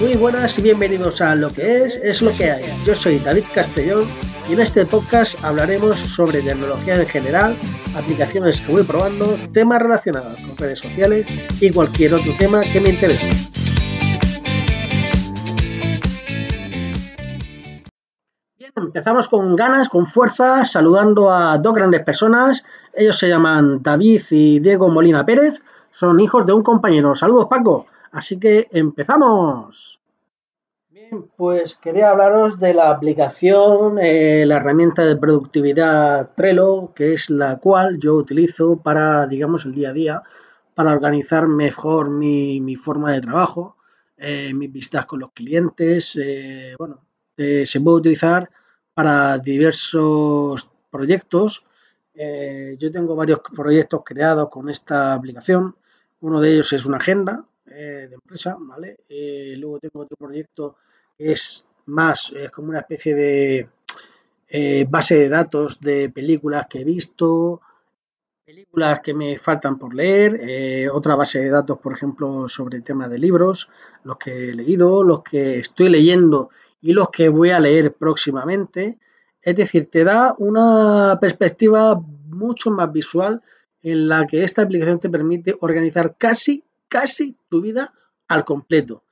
Muy buenas y bienvenidos a Lo que es, es lo que hay. Yo soy David Castellón y en este podcast hablaremos sobre tecnología en general, aplicaciones que voy probando, temas relacionados con redes sociales y cualquier otro tema que me interese. Empezamos con ganas, con fuerza, saludando a dos grandes personas. Ellos se llaman David y Diego Molina Pérez, son hijos de un compañero. Saludos Paco. Así que empezamos. Bien, pues quería hablaros de la aplicación, eh, la herramienta de productividad Trello, que es la cual yo utilizo para, digamos, el día a día, para organizar mejor mi, forma de trabajo, eh, mis visitas con los clientes. Eh, bueno, se puede utilizar para diversos proyectos. yo tengo varios proyectos creados con esta aplicación. Uno de ellos es una agenda, eh, de empresa, ¿vale? Eh, luego tengo otro proyecto es más, es como una especie de eh, base de datos de películas que he visto, películas que me faltan por leer, otra base de datos, por ejemplo, sobre temas de libros, los que he leído, los que estoy leyendo y los que voy a leer próximamente. Es decir, te da una perspectiva mucho más visual en la que esta aplicación te permite organizar casi casi tu vida al completo.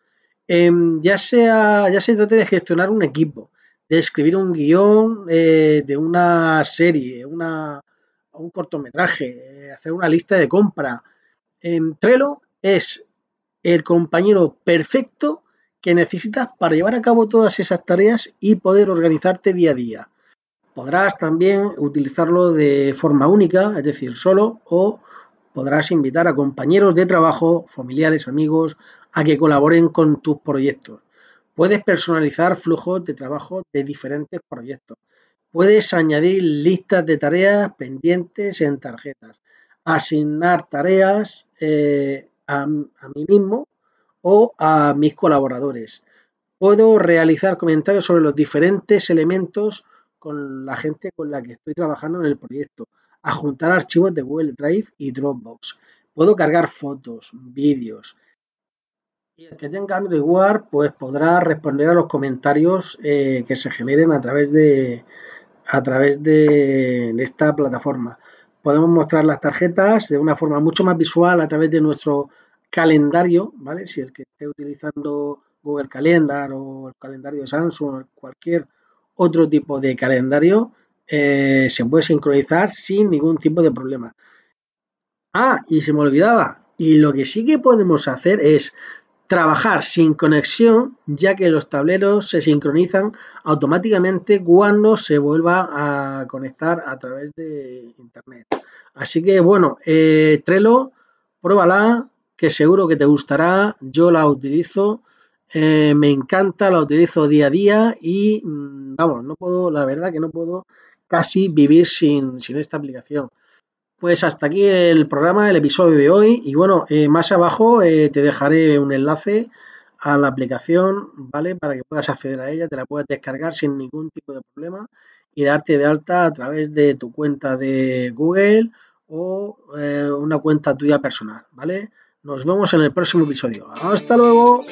Em, ya, sea, ya se trate de gestionar un equipo, de escribir un guion eh, de una serie, una, un cortometraje, eh, hacer una lista de compra. En Trello es el compañero perfecto que necesitas para llevar a cabo todas esas tareas y poder organizarte día a día. Podrás también utilizarlo de forma única, es decir, solo o podrás invitar a compañeros de trabajo, familiares, amigos, a que colaboren con tus proyectos. Puedes personalizar flujos de trabajo de diferentes proyectos. Puedes añadir listas de tareas pendientes en tarjetas. Asignar tareas eh, a, a mí mismo o a mis colaboradores. Puedo realizar comentarios sobre los diferentes elementos con la gente con la que estoy trabajando en el proyecto a juntar archivos de Google Drive y Dropbox. Puedo cargar fotos, vídeos. Y el que tenga Android Wear, pues podrá responder a los comentarios eh, que se generen a través de a través de, esta plataforma. Podemos mostrar las tarjetas de una forma mucho más visual a través de nuestro calendario, ¿vale? Si el que esté utilizando Google Calendar o el calendario de Samsung o cualquier otro tipo de calendario, eh, se puede sincronizar sin ningún tipo de problema. Ah, y se me olvidaba. Y lo que sí que podemos hacer es trabajar sin conexión, ya que los tableros se sincronizan automáticamente cuando se vuelva a conectar a través de internet. Así que bueno, eh, Trello, pruébala, que seguro que te gustará. Yo la utilizo, eh, me encanta, la utilizo día a día y mm, vamos, no puedo, la verdad que no puedo casi vivir sin, esta aplicación. Pues hasta aquí el programa, el episodio de hoy. Y bueno, eh, más abajo eh, te dejaré un enlace a la aplicación, ¿vale? Para que puedas acceder a ella, te la puedas descargar sin ningún tipo de problema y darte de alta a través de tu cuenta de Google o eh, una cuenta tuya personal, ¿vale? Nos vemos en el próximo episodio. Hasta luego.